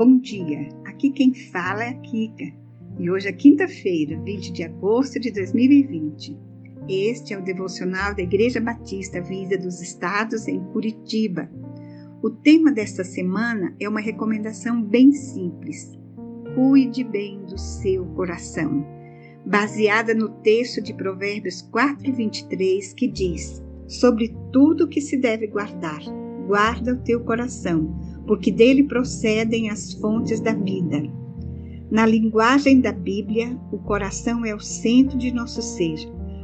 bom dia. Aqui quem fala é a Kika e hoje é quinta-feira, 20 de agosto de 2020. Este é o devocional da Igreja Batista Vida dos Estados em Curitiba. O tema desta semana é uma recomendação bem simples: cuide bem do seu coração, baseada no texto de Provérbios 4:23 que diz: Sobre tudo que se deve guardar, guarda o teu coração porque dele procedem as fontes da vida. Na linguagem da Bíblia, o coração é o centro de nosso ser,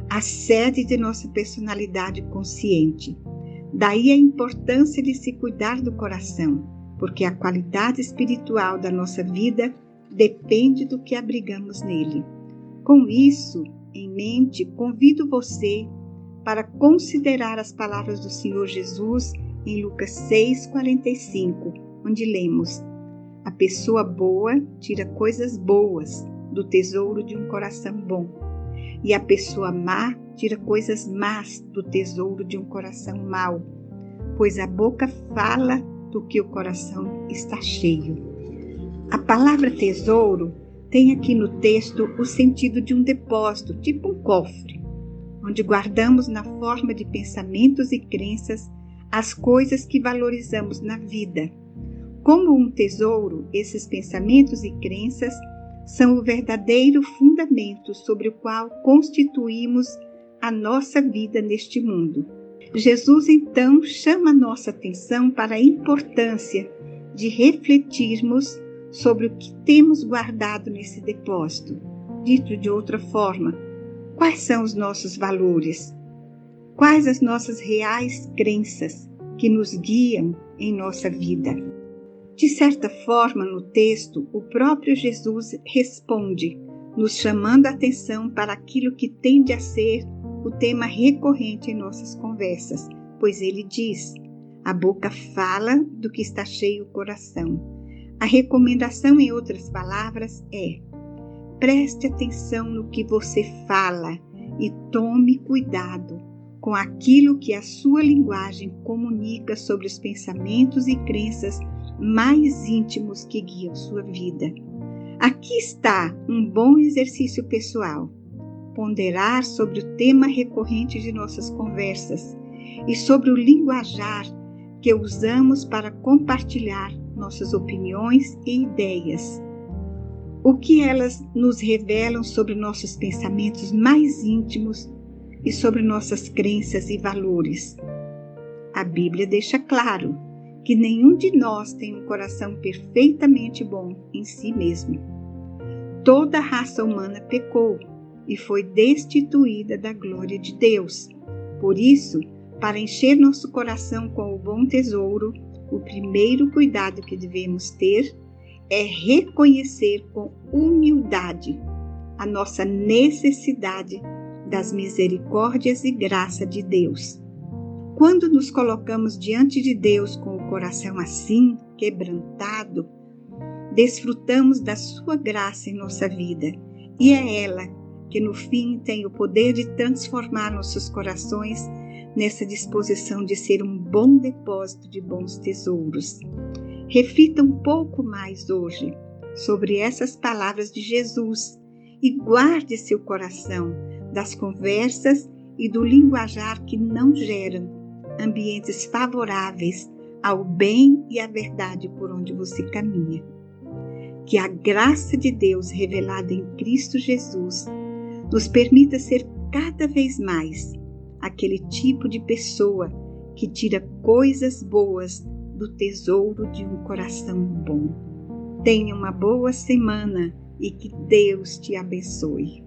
a sede de nossa personalidade consciente. Daí a importância de se cuidar do coração, porque a qualidade espiritual da nossa vida depende do que abrigamos nele. Com isso em mente, convido você para considerar as palavras do Senhor Jesus em Lucas 6,45, onde lemos: A pessoa boa tira coisas boas do tesouro de um coração bom, e a pessoa má tira coisas más do tesouro de um coração mau, pois a boca fala do que o coração está cheio. A palavra tesouro tem aqui no texto o sentido de um depósito, tipo um cofre, onde guardamos na forma de pensamentos e crenças as coisas que valorizamos na vida. Como um tesouro, esses pensamentos e crenças são o verdadeiro fundamento sobre o qual constituímos a nossa vida neste mundo. Jesus então chama nossa atenção para a importância de refletirmos sobre o que temos guardado nesse depósito. Dito de outra forma, quais são os nossos valores? Quais as nossas reais crenças que nos guiam em nossa vida? De certa forma, no texto, o próprio Jesus responde, nos chamando a atenção para aquilo que tende a ser o tema recorrente em nossas conversas, pois ele diz: a boca fala do que está cheio o coração. A recomendação, em outras palavras, é: preste atenção no que você fala e tome cuidado com aquilo que a sua linguagem comunica sobre os pensamentos e crenças mais íntimos que guiam sua vida. Aqui está um bom exercício pessoal. Ponderar sobre o tema recorrente de nossas conversas e sobre o linguajar que usamos para compartilhar nossas opiniões e ideias. O que elas nos revelam sobre nossos pensamentos mais íntimos e sobre nossas crenças e valores. A Bíblia deixa claro que nenhum de nós tem um coração perfeitamente bom em si mesmo. Toda a raça humana pecou e foi destituída da glória de Deus. Por isso, para encher nosso coração com o bom tesouro, o primeiro cuidado que devemos ter é reconhecer com humildade a nossa necessidade das misericórdias e graça de Deus. Quando nos colocamos diante de Deus com o coração assim, quebrantado, desfrutamos da sua graça em nossa vida e é ela que no fim tem o poder de transformar nossos corações nessa disposição de ser um bom depósito de bons tesouros. Reflita um pouco mais hoje sobre essas palavras de Jesus e guarde seu coração das conversas e do linguajar que não geram ambientes favoráveis ao bem e à verdade por onde você caminha. Que a graça de Deus revelada em Cristo Jesus nos permita ser cada vez mais aquele tipo de pessoa que tira coisas boas do tesouro de um coração bom. Tenha uma boa semana e que Deus te abençoe.